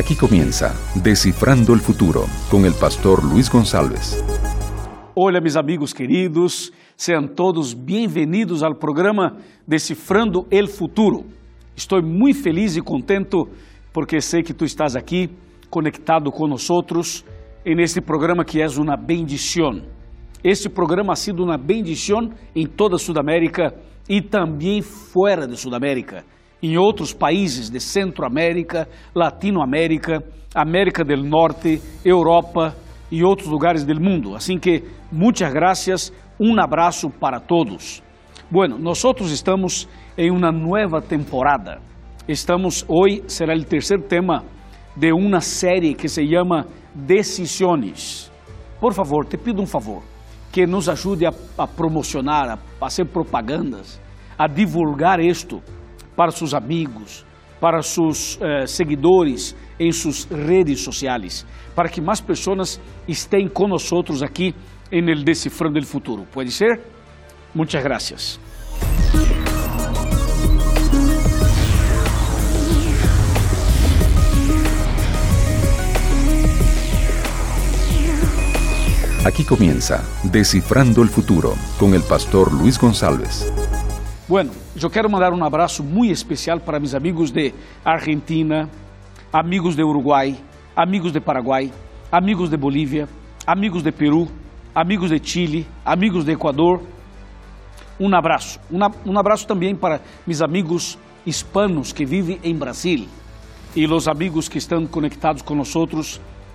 Aquí comienza Descifrando el Futuro con el pastor Luis González. Olá, meus amigos queridos, sejam todos bem-vindos ao programa Decifrando el Futuro. Estou muito feliz e contento porque sei que tu estás aqui conectado com nós en este programa que é uma bendição. Este programa ha sido uma bendição em toda Sudamérica e também fora de Sudamérica em outros países de Centroamérica, Latinoamérica, América del Norte, Europa e outros lugares do mundo. Assim que, muitas graças, um abraço para todos. Bueno, nós estamos em uma nova temporada. Estamos, hoje será o terceiro tema de uma série que se chama Decisiones. Por favor, te pido um favor, que nos ajude a, a promocionar, a fazer propagandas, a divulgar isto para seus amigos, para seus eh, seguidores em suas redes sociais, para que mais pessoas estejam conosco aqui em el Decifrando el Futuro. Pode ser? Muitas graças. Aquí comienza Descifrando el Futuro con el pastor Luis González. Bueno, eu quero mandar um abraço muito especial para meus amigos de Argentina, amigos de Uruguai, amigos de Paraguai, amigos de Bolívia, amigos de Peru, amigos de Chile, amigos de Equador. Um abraço. Um abraço também para meus amigos hispanos que vivem em Brasil e os amigos que estão conectados nós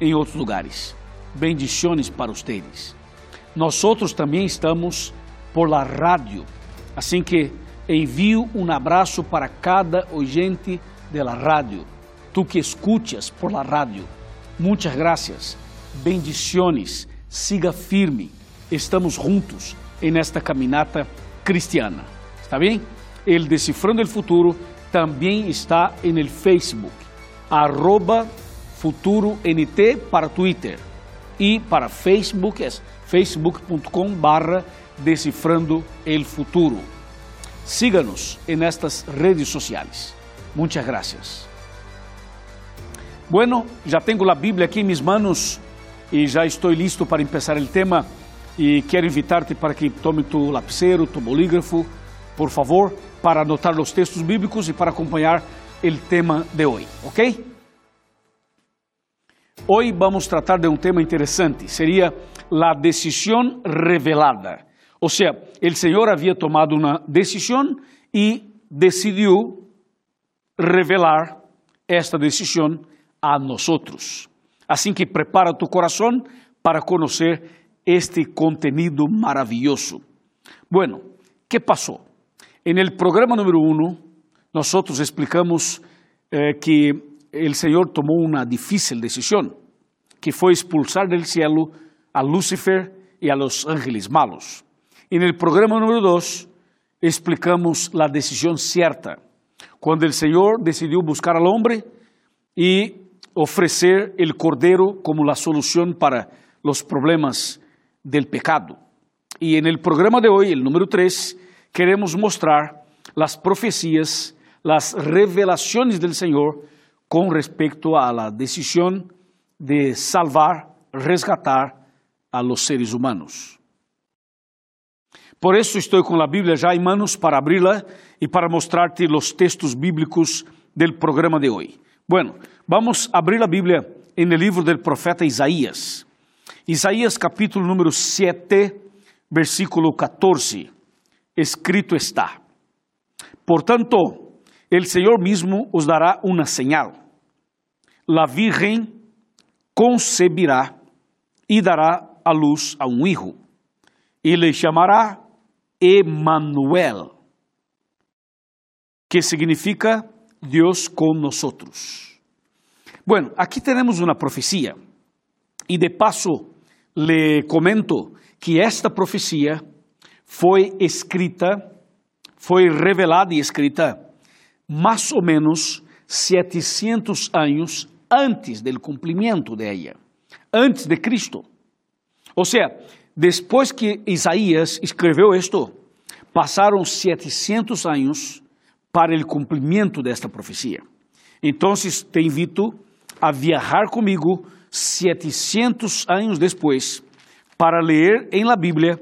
em outros lugares. Bendições para vocês. Nós também estamos por la rádio, assim que Envio um abraço para cada oyente de la radio, tu que escuchas por la radio. Muitas gracias, bendiciones, siga firme, estamos juntos en esta caminata cristiana. ¿Está bem? El Decifrando el Futuro também está en el Facebook, arroba Futuro NT para Twitter e para Facebook é facebook.com barra Decifrando el Futuro. Síganos en estas redes sociales. Muchas gracias. Bueno, já tenho a Bíblia aqui em minhas manos e já estou listo para começar o tema e quero invitar-te para que tome tu lapicero, tu bolígrafo, por favor, para anotar os textos bíblicos e para acompanhar o tema de hoje, ok? Hoje vamos tratar de um tema interessante, seria a decisão revelada. O sea, el Señor había tomado una decisión y decidió revelar esta decisión a nosotros. Así que prepara tu corazón para conocer este contenido maravilloso. Bueno, ¿qué pasó? En el programa número uno, nosotros explicamos eh, que el Señor tomó una difícil decisión, que fue expulsar del cielo a Lucifer y a los ángeles malos. E no programa número 2 explicamos a decisão certa, quando o Senhor decidiu buscar ao homem e oferecer o cordeiro como a solução para os problemas del pecado. E no programa de hoje, o número 3, queremos mostrar as profecias, as revelações do Senhor com respeito a la decisão de salvar, resgatar a los seres humanos. Por isso estou com a Bíblia já em manos para abri-la e para mostrar-te os textos bíblicos do programa de hoje. Bueno, vamos abrir a Bíblia en el livro del profeta Isaías. Isaías capítulo número 7, versículo 14. Escrito está: Portanto, el Senhor mismo os dará uma señal. La Virgen concebirá e dará a luz a um hijo, e le chamará Emmanuel, que significa Dios con nosotros. Bueno, aquí tenemos una profecía y de paso le comento que esta profecía fue escrita, fue revelada y escrita más o menos 700 años antes del cumplimiento de ella, antes de Cristo. O sea, Depois que Isaías escreveu isto, passaram 700 anos para o cumprimento desta profecia. Então, te invito a viajar comigo 700 anos depois para ler em la Bíblia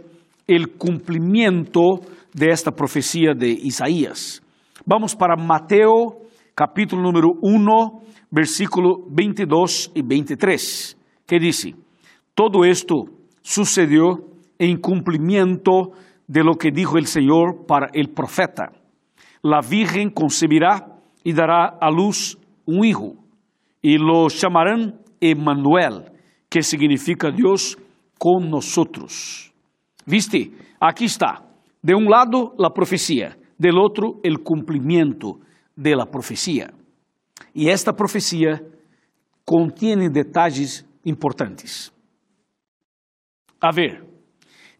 o cumprimento desta profecia de Isaías. Vamos para Mateo, capítulo número 1, versículo 22 e 23, que diz: Todo esto sucedió en cumplimiento de lo que dijo el Señor para el profeta. La virgen concebirá y dará a luz un hijo, y lo llamarán Emmanuel, que significa Dios con nosotros. ¿Viste? Aquí está. De un lado la profecía, del otro el cumplimiento de la profecía. Y esta profecía contiene detalles importantes. A ver,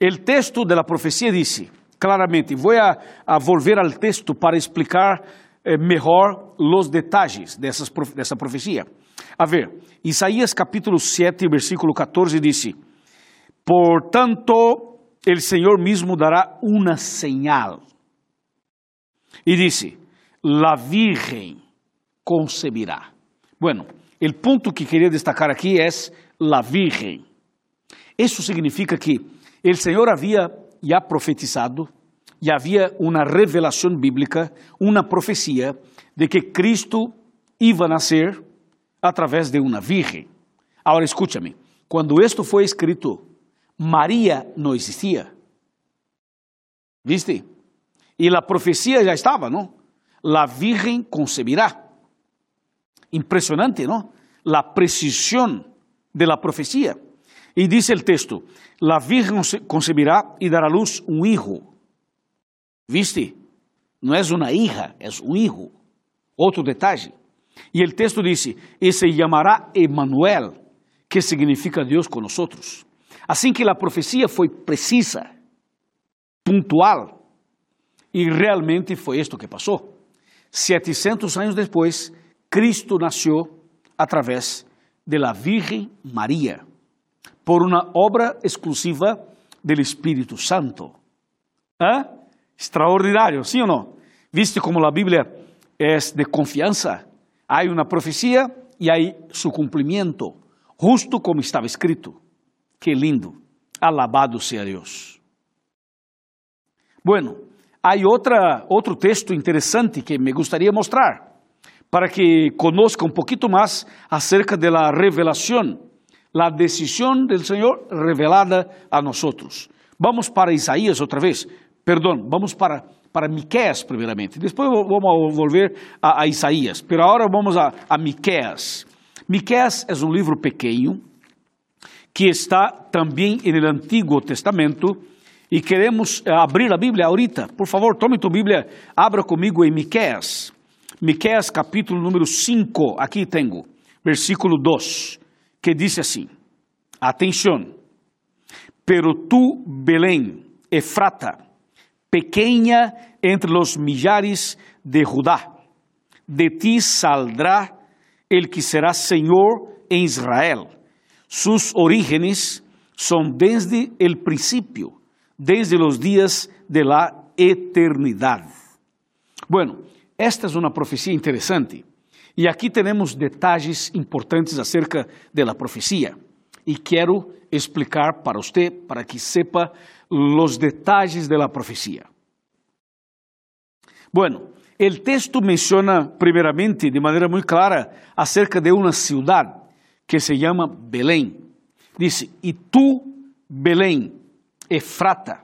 o texto da profecia disse claramente, vou a, a volver ao texto para explicar eh, melhor os detalhes dessas, dessa profecia. A ver, Isaías capítulo 7, versículo 14 disse: Portanto, el Senhor mesmo dará uma señal. E disse: La Virgem concebirá. Bueno, o ponto que queria destacar aqui é la Virgem. Isso significa que o Senhor havia já profetizado e havia uma revelação bíblica, uma profecia de que Cristo iba a nascer através de uma virgem. Agora escúchame, quando isto foi escrito, Maria não existia. ¿Viste? E a profecia já estava, não? La virgem concebirá. Impressionante, não? La precisión de la profecía. Y dice el texto, la virgen concebirá y dará a luz un hijo. ¿Viste? No es una hija, es un hijo. Outro detalle. E o texto disse: E se chamará Emmanuel, que significa com nós. Assim que a profecia foi precisa, pontual, e realmente foi isto que passou. 700 anos depois, Cristo nasceu através de la Virgem Maria por uma obra exclusiva do Espírito Santo. ¿Eh? Extraordinário, sim ou não? Viste como a Bíblia é de confiança? Há uma profecia e há seu cumprimento, justo como estava escrito. Que lindo! Alabado seja Deus. Bueno, há outra, outro texto interessante que me gostaria mostrar, para que conozca um pouquinho mais acerca da revelação la decisión del Señor revelada a nosotros. Vamos para Isaías outra vez, perdão, vamos para, para Miqueas primeiramente, depois vamos volver a, a Isaías, pero agora vamos a, a Miqueas. Miqueas é um livro pequeno que está também no Antigo Testamento e queremos eh, abrir a Bíblia ahorita. Por favor, tome tu Bíblia, abra comigo em Miqueas. Miqueas capítulo número 5, aqui tenho, versículo 2 que dice así, atención, pero tú, Belén, Efrata, pequeña entre los millares de Judá, de ti saldrá el que será Señor en Israel. Sus orígenes son desde el principio, desde los días de la eternidad. Bueno, esta es una profecía interesante. E aqui temos detalhes importantes acerca da profecia. E quero explicar para você, para que sepa os detalhes da profecia. Bueno, o texto menciona primeiramente, de maneira muito clara, acerca de uma cidade que se chama Belém. Diz: E tu, Belém, Efrata.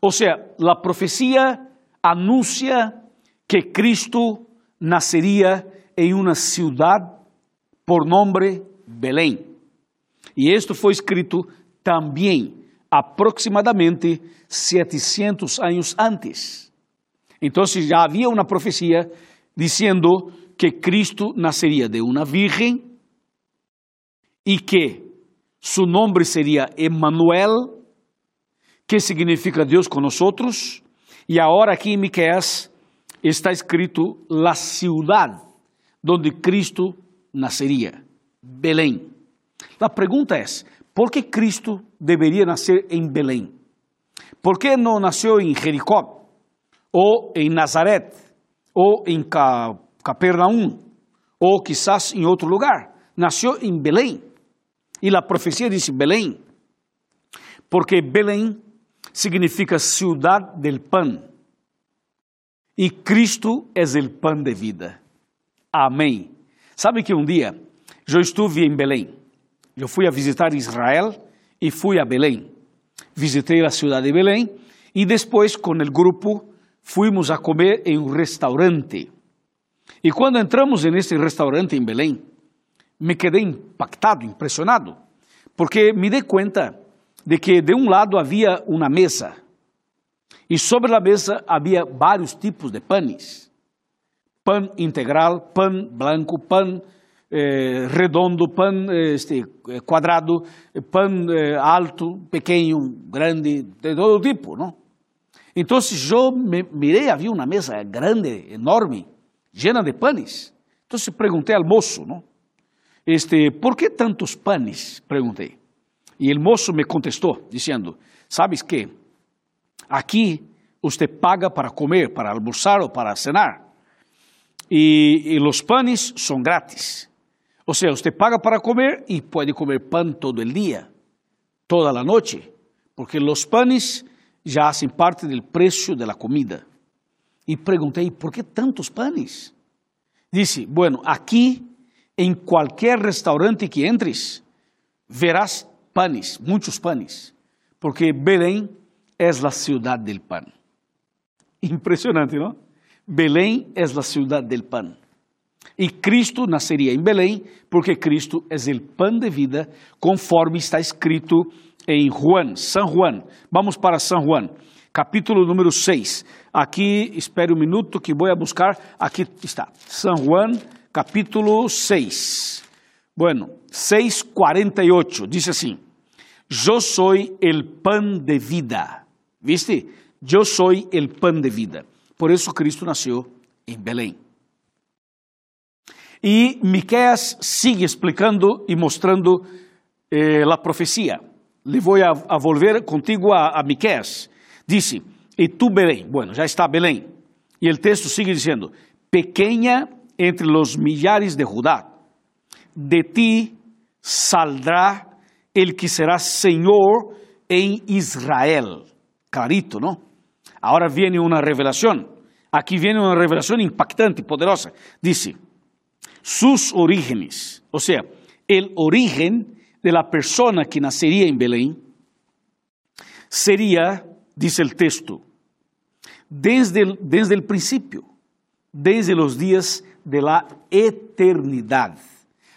Ou seja, a profecia anuncia que Cristo nasceria em uma cidade por nome Belém. E isto foi escrito também aproximadamente 700 anos antes. Então já havia uma profecia dizendo que Cristo nasceria de uma virgem e que seu nome seria Emmanuel, que significa Deus nós. E agora aqui em Miqueias está escrito la ciudad donde Cristo nasceria, Belém. A pergunta é: por que Cristo deveria nascer em Belém? Por que não nasceu em Jericó, ou em Nazaré, ou em Capernaum, o quizás en otro lugar. Nació en Belén. Y la profecía dice Belén, porque Belén significa ciudad del pan. E Cristo é o pão de vida. Amém. Sabe que um dia eu estive em Belém. Eu fui a visitar Israel e fui a Belém. Visitei a cidade de Belém e depois, com o grupo, fomos a comer em um restaurante. E quando entramos nesse restaurante em Belém, me quedei impactado, impressionado, porque me dei conta de que de um lado havia uma mesa e sobre a mesa havia vários tipos de panes. Pão integral, pão branco, pão eh, redondo, pão este, quadrado, pão eh, alto, pequeno, grande, de todo tipo, não? Então eu me mirei, havia uma mesa grande, enorme, llena de panes. Então perguntei ao moço, não? Este, ¿por que tantos panes? Perguntei. E o moço me contestou, dizendo: Sabes que aqui você paga para comer, para almoçar ou para cenar. E, e os panes são grátis. Ou seja, você paga para comer e pode comer pão todo o dia, toda a noite, porque os panes já fazem parte do preço da comida. E perguntei, por que tantos panes? Disse, bueno, aqui, em qualquer restaurante que entres, verás panes, muitos panes, porque Belém é a cidade del pan. Impressionante, não? Belém é a cidade del pan. E Cristo nasceria em Belém, porque Cristo é o pão de vida, conforme está escrito em Juan, São Juan. Vamos para São Juan, capítulo número 6. Aqui, espere um minuto que vou buscar. Aqui está, São Juan, capítulo 6. Bueno, 6:48 diz assim: Eu sou o pão de vida. ¿Viste? Eu sou o pão de vida. Por isso Cristo nasceu em Belém. E Miqueias sigue explicando e mostrando eh, a profecia. Le vou a, a volver contigo a, a Miqueias. Disse: E tu, Belém, bueno, já está Belém. E o texto sigue dizendo: Pequeña entre los millares de Judá, de ti saldrá el que será Senhor em Israel. Clarito, não? Agora vem uma revelação. Aqui vem uma revelação impactante, poderosa. Dice, sus orígenes, ou seja, el origen de la persona que nacería en Belém, sería, dice el texto, desde el, desde el principio, desde los días de la eternidad.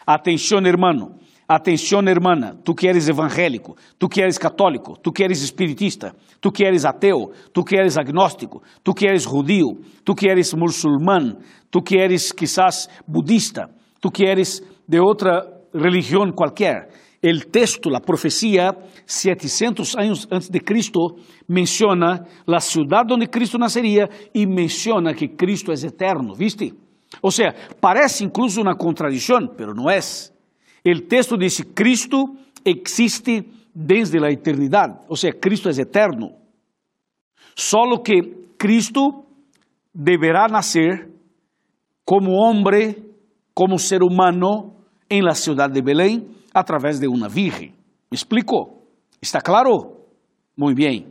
Atenção, hermano, atenção, hermana, tu que eres evangélico, tu que eres católico, tu que eres espiritista, tu que eres ateu, tu que eres agnóstico, tu que eres judío, tu que eres muçulmano, tu que eres quizás budista, tu que eres de outra religião qualquer. O texto, a profecia, 700 anos antes de Cristo, menciona a cidade onde Cristo nasceria e menciona que Cristo é eterno, ¿viste? Ou seja, parece incluso uma contradição, pero não é. O texto diz: Cristo existe desde a eternidade, ou seja, Cristo é eterno. Solo que Cristo deverá nascer como homem, como ser humano, em la cidade de Belém, através de uma virgem. ¿Me explico? ¿Está claro? Muito bem.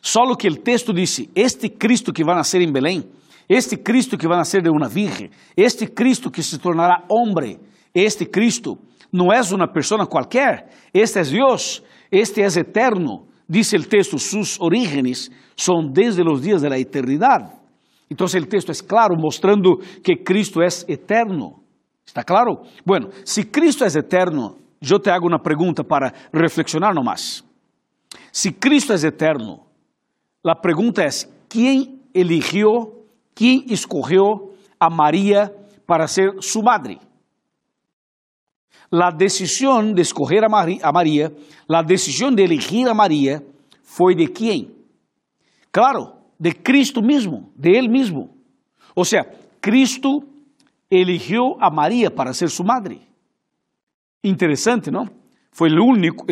Solo que o texto diz: Este Cristo que vai nascer em Belém este Cristo que vai nascer de uma virgem, este Cristo que se tornará homem, este Cristo não é uma pessoa qualquer, este é Deus, este é eterno. Diz o texto, sus orígenes são desde os dias da eternidade. Então o texto é claro, mostrando que Cristo é eterno. ¿Está claro? Bueno, se Cristo é eterno, eu te hago uma pergunta para reflexionar nomás. Se Cristo é eterno, a pergunta é: quem eligiu quem escolheu a Maria para ser sua madre. A decisão de escolher a, Maria, a decisão de elegir a Maria, foi de quem? Claro, de Cristo mesmo, de Ele mesmo. Ou seja, Cristo eligiu a Maria para ser sua madre. Interessante, não? Foi o único,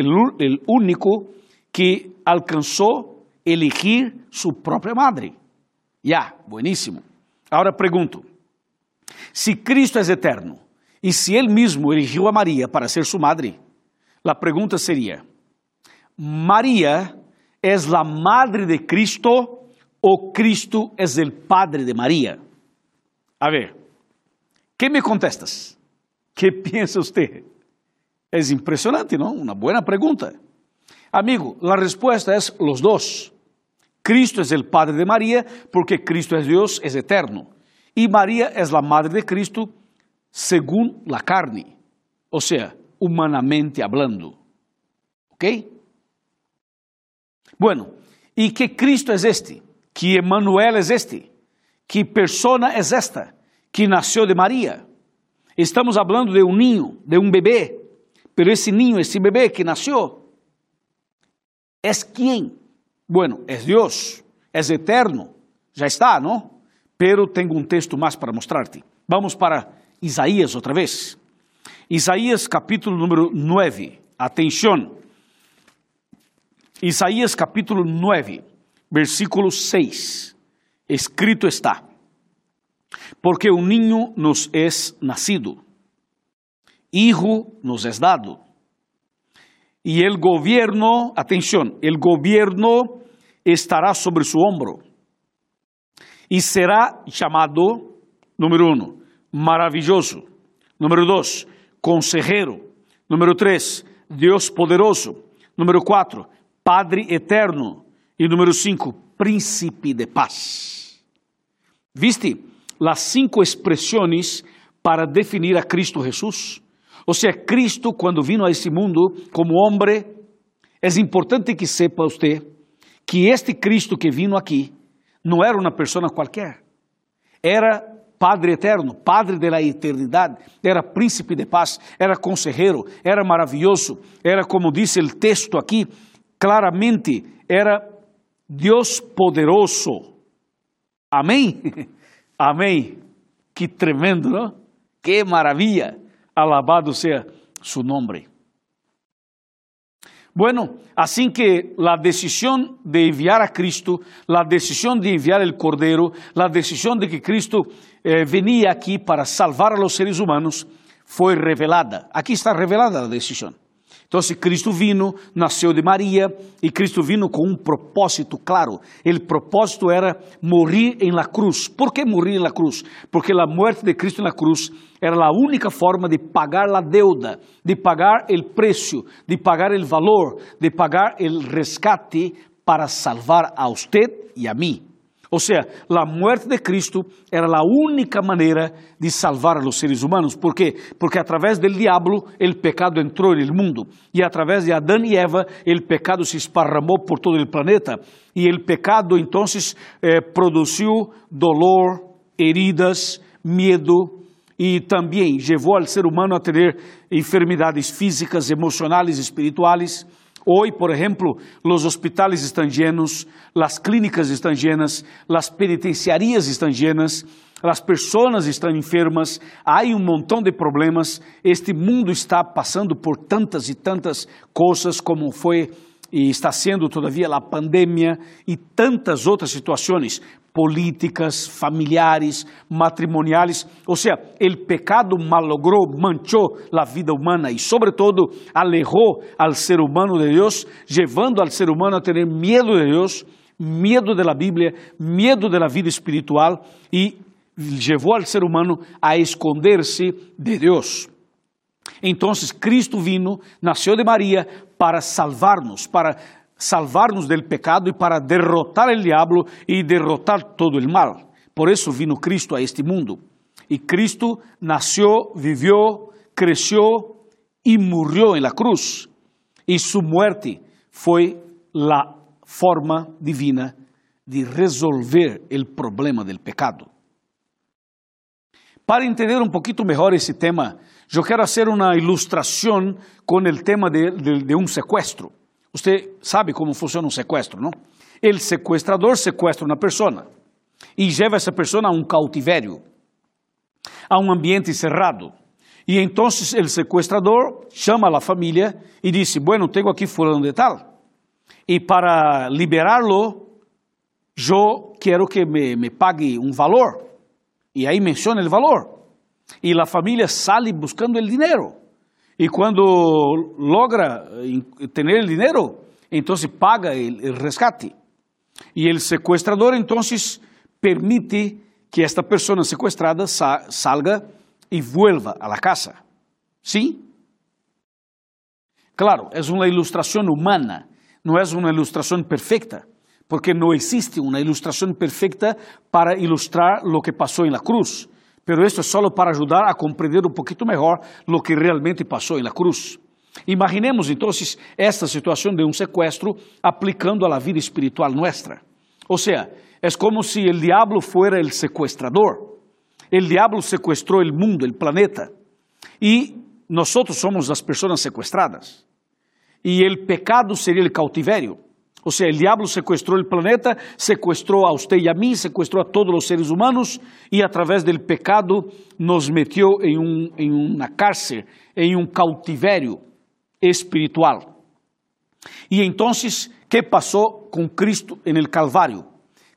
o único que alcançou elegir sua própria madre. Ya, buenísimo. Ahora pregunto, Si Cristo es eterno y si Él mismo eligió a María para ser su madre, la pregunta sería, ¿María es la madre de Cristo o Cristo es el padre de María? A ver, ¿qué me contestas? ¿Qué piensa usted? Es impresionante, ¿no? Una buena pregunta. Amigo, la respuesta es los dos. Cristo es el Padre de María porque Cristo es Dios, es eterno. Y María es la Madre de Cristo según la carne, o sea, humanamente hablando. ¿Ok? Bueno, ¿y qué Cristo es este? ¿Qué Emmanuel es este? ¿Qué persona es esta? Que nació de María. Estamos hablando de un niño, de un bebé, pero ese niño, ese bebé que nació, ¿es quién? Bueno, es Dios, es eterno, já está, não? Pero tenho um texto mais para mostrar-te. Vamos para Isaías outra vez. Isaías capítulo número 9. Atenção. Isaías capítulo 9, versículo 6. Escrito está: Porque um niño nos es nacido, hijo nos es dado y el gobierno, atención, el gobierno estará sobre su hombro y será llamado, número uno, maravilloso, número dos, consejero, número tres, Dios poderoso, número cuatro, Padre eterno y número cinco, príncipe de paz. ¿Viste las cinco expresiones para definir a Cristo Jesús? Ou seja, Cristo, quando vino a esse mundo como homem, é importante que sepa você que este Cristo que vino aqui não era uma pessoa qualquer. Era Padre eterno, Padre da eternidade, era príncipe de paz, era consejero, era maravilhoso, era como diz o texto aqui, claramente, era Deus poderoso. Amém? Amém. Que tremendo, não? Que maravilha. Alabado sea su nombre. Bueno, así que la decisión de enviar a Cristo, la decisión de enviar el Cordero, la decisión de que Cristo eh, aquí para salvar a los seres humanos, fue revelada. Aquí está revelada la decisión. Então, se Cristo vino, nasceu de Maria, e Cristo vino com um propósito claro. O propósito era morrer em la cruz. Por que morrer em la cruz? Porque a morte de Cristo na cruz era a única forma de pagar a deuda, de pagar o preço, de pagar o valor, de pagar o rescate para salvar a usted e a mim. Ou seja, a morte de Cristo era a única maneira de salvar a los seres humanos. ¿Por quê? Porque através del diablo o pecado entrou no mundo e através de Adão e Eva o pecado se esparramou por todo o planeta e o pecado então eh, produziu dolor, heridas, medo e também levou ao ser humano a ter enfermidades físicas, emocionais, espirituais Hoy, por ejemplo, los hospitales están llenos, las clínicas están llenas, las penitenciarías están llenas, las personas están enfermas, hay un montón de problemas. Este mundo está pasando por tantas y tantas cosas como fue e está sendo todavia a pandemia e tantas outras situações políticas, familiares, matrimoniais, ou seja, o pecado malogrou, manchou a vida humana e, sobretudo, alejou al ser humano de Deus, levando al ser humano a ter medo de Deus, medo da Bíblia, medo da vida espiritual e levou al ser humano a esconder-se de Deus. Então, Cristo vino, nasceu de Maria para salvar-nos, para salvar-nos del pecado e para derrotar o diabo e derrotar todo o mal. Por isso vino Cristo a este mundo. E Cristo nasceu, viveu, cresceu e morreu em la cruz. E sua muerte foi a forma divina de resolver o problema del pecado. Para entender um pouquinho melhor esse tema, eu quero fazer uma ilustração com o tema de, de, de um sequestro. Você sabe como funciona um sequestro, não? O sequestrador sequestra uma pessoa e leva essa pessoa a um cautivério, a um ambiente cerrado. E então o sequestrador chama a família e diz: Bueno, tenho aqui fulano de tal. E para liberá-lo, eu quero que me, me pague um valor. E aí menciona o valor. Y la familia sale buscando el dinero. Y cuando logra tener el dinero, entonces paga el rescate. Y el secuestrador entonces permite que esta persona secuestrada sa salga y vuelva a la casa. ¿Sí? Claro, es una ilustración humana, no es una ilustración perfecta, porque no existe una ilustración perfecta para ilustrar lo que pasó en la cruz. Pero esto es solo para ayudar a comprender un poquito mejor lo que realmente pasó en la cruz. Imaginemos entonces esta situación de un secuestro aplicando a la vida espiritual nuestra. O sea, es como si el diablo fuera el secuestrador. El diablo secuestró el mundo, el planeta. Y nosotros somos las personas secuestradas. Y el pecado sería el cautiverio. O sea, el diablo secuestró el planeta, secuestró a usted y a mí, secuestró a todos los seres humanos y a través del pecado nos metió en, un, en una cárcel, en un cautiverio espiritual. Y entonces, ¿qué pasó con Cristo en el Calvario?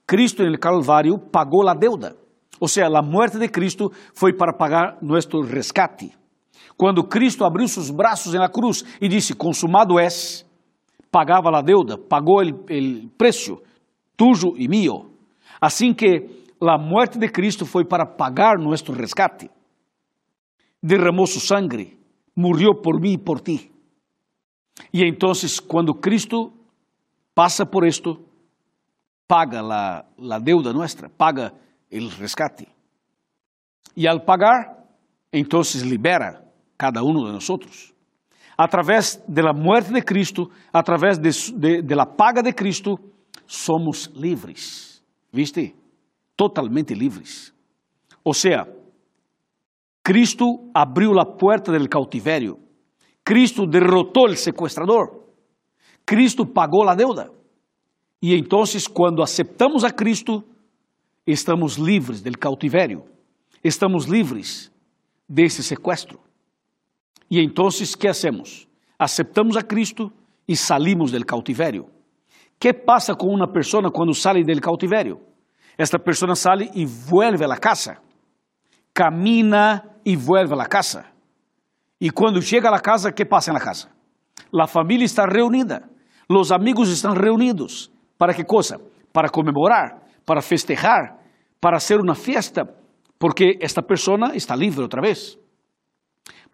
Cristo en el Calvario pagó la deuda. O sea, la muerte de Cristo fue para pagar nuestro rescate. Cuando Cristo abriu sus brazos en la cruz y disse, consumado es, pagava a deuda, pagou o preço, tuyo e mío. Assim que a morte de Cristo foi para pagar nosso resgate. Derramou su sangre, morreu por mim e por ti. E então, quando Cristo passa por esto, paga la, la deuda nuestra, paga el rescate. E al pagar, entonces libera cada uno de nosotros. Através da morte de Cristo, através de, de, de la paga de Cristo, somos livres. ¿Viste? Totalmente livres. Ou seja, Cristo abriu a porta del cautiverio. Cristo derrotou o sequestrador. Cristo pagou a deuda. E então, quando aceptamos a Cristo, estamos livres del cautiverio. Estamos livres desse sequestro. E então, que hacemos? Aceptamos a Cristo e salimos del cautiverio. Que passa com uma pessoa quando sai del cautiverio? Esta pessoa sai e vuelve a casa. Camina e vuelve a casa. E quando chega a casa, que passa na casa? La família está reunida. Los amigos estão reunidos. ¿Para que coisa? Para comemorar, para festejar, para hacer uma festa, porque esta pessoa está livre outra vez.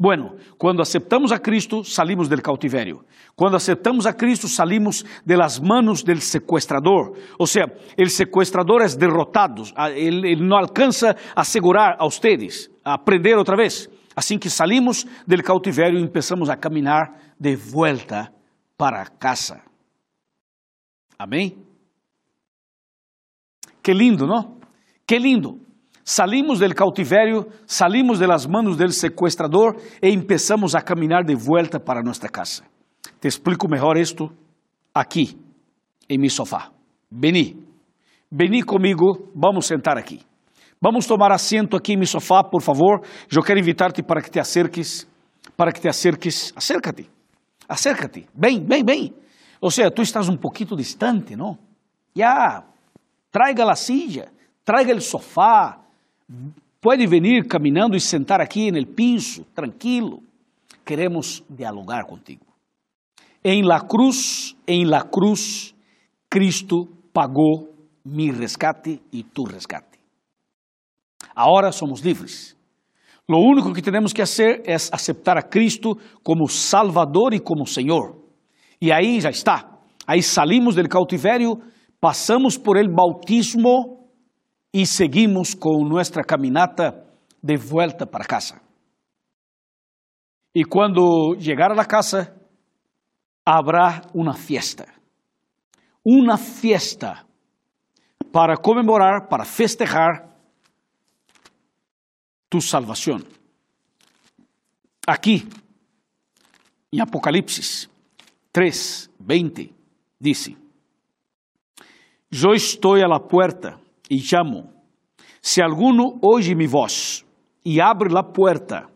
Bueno, quando aceptamos a Cristo, salimos del cautiverio. Quando aceptamos a Cristo, salimos de las manos del secuestrador. O sea, el secuestrador es derrotado. Ele, ele não alcança a segurar a ustedes, a prender outra vez. Assim que salimos del cautiverio começamos a caminhar de volta para casa. Amém? Que lindo, não? Que lindo. Salimos del cautiverio, salimos de las manos del secuestrador e empezamos a caminar de vuelta para nuestra casa. Te explico mejor esto aquí, en mi sofá. Vení, vení comigo, vamos sentar aqui. Vamos tomar assento aqui em meu sofá, por favor. Eu quero invitar-te para que te acerques, para que te acerques. Acércate, acércate. Bem, bem, bem. Ou seja, tu estás um pouquinho distante, não? Já, traiga a silla, traiga o sofá, Pode venir caminhando e sentar aqui no piso, tranquilo. Queremos dialogar contigo. Em la cruz, em la cruz, Cristo pagou mi resgate e tu resgate. Agora somos livres. Lo único que temos que fazer é aceitar a Cristo como Salvador e como Senhor. E aí já está. Aí salimos do cautiverio, passamos por el bautismo y seguimos con nuestra caminata de vuelta para casa. Y cuando llegar a la casa, habrá una fiesta. Una fiesta para conmemorar, para festejar tu salvación. Aquí, en Apocalipsis 3, 20, dice, yo estoy a la puerta e chamo: Se alguno oye mi voz e abre la puerta,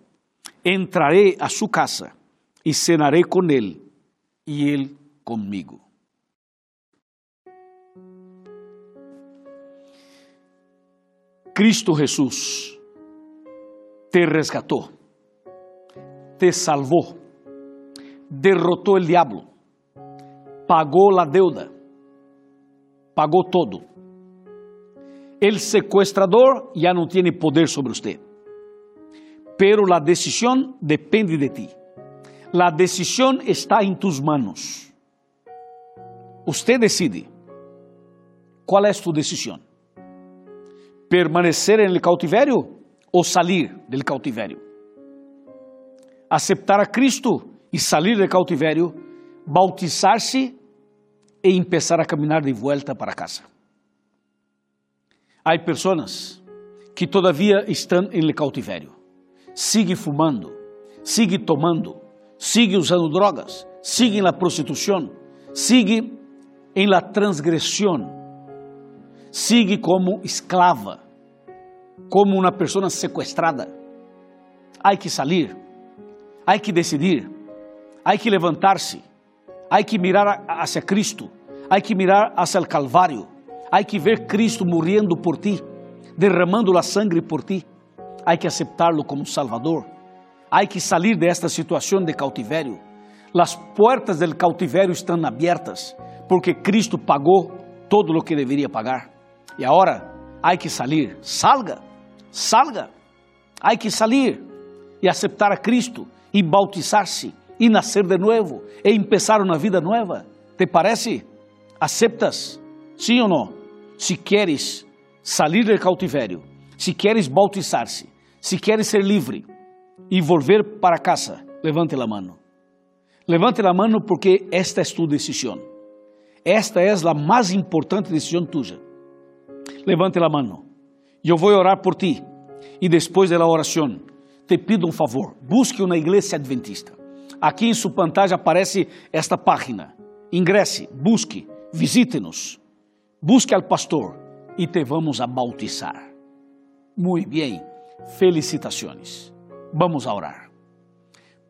entraré a su casa e cenaré con él y él conmigo. Cristo Jesús te resgatou, te salvou, derrotou o diabo, pagou a deuda, pagou todo. El sequestrador já não tem poder sobre você. Pero la decisión depende de ti. La decisión está en tus manos. Usted decide. ¿Cuál es tu decisión? ¿Permanecer en el cautiverio o salir del cautiverio? Aceptar a Cristo e salir del cautiverio, bautizar-se e empezar a caminhar de volta para casa. Há pessoas que todavia estão em cautiverio. Sigue fumando, sigue tomando, sigue usando drogas, sigue na prostituição, sigue em la transgressão, sigue como esclava, como uma pessoa sequestrada. Há que sair, há que decidir, há que levantar-se, há que mirar hacia Cristo, há que mirar hacia o Calvário, há que ver Cristo morrendo por ti, derramando a sangre por ti. Há que aceptarlo como Salvador. Há que sair desta situação de cautiverio. As portas del cautiverio estão abertas porque Cristo pagou todo o que deveria pagar. E agora há que sair. Salga, salga. Há que sair e aceptar a Cristo e bautizar-se e nascer de novo e empezar uma vida nova. ¿Te parece? ¿Aceptas? Sim ou não? Se queres sair do cautiverio, se queres bautizar-se, se queres ser livre e volver para casa, levante a mão. Levante a mão porque esta é tu decisão. Esta é a mais importante decisão tuya. Levante a mão. Eu vou orar por ti. E depois da oração, te pido um favor. Busque uma igreja adventista. Aqui em sua pantalla aparece esta página. Ingresse, busque, visite-nos. Busque al pastor e te vamos a bautizar. Muito bem. Felicitações. Vamos a orar.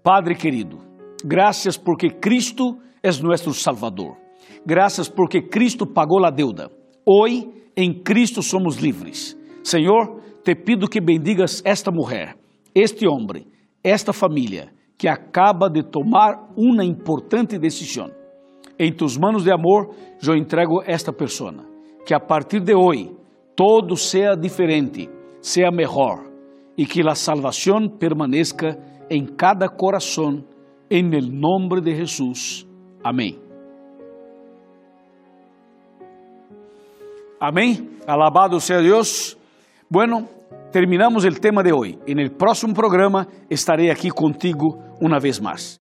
Padre querido, graças porque Cristo é nosso Salvador. Graças porque Cristo pagou a deuda. Hoje, em Cristo somos livres. Senhor, te pido que bendigas esta mulher, este homem, esta família que acaba de tomar uma importante decisão. Em tus manos de amor, eu entrego esta pessoa. Que a partir de hoje, todo seja diferente, seja melhor e que a salvação permaneça em cada coração, em nome de Jesus. Amém. Amém. Alabado seja Deus. Bueno, terminamos o tema de hoje. En el próximo programa estarei aqui contigo uma vez mais.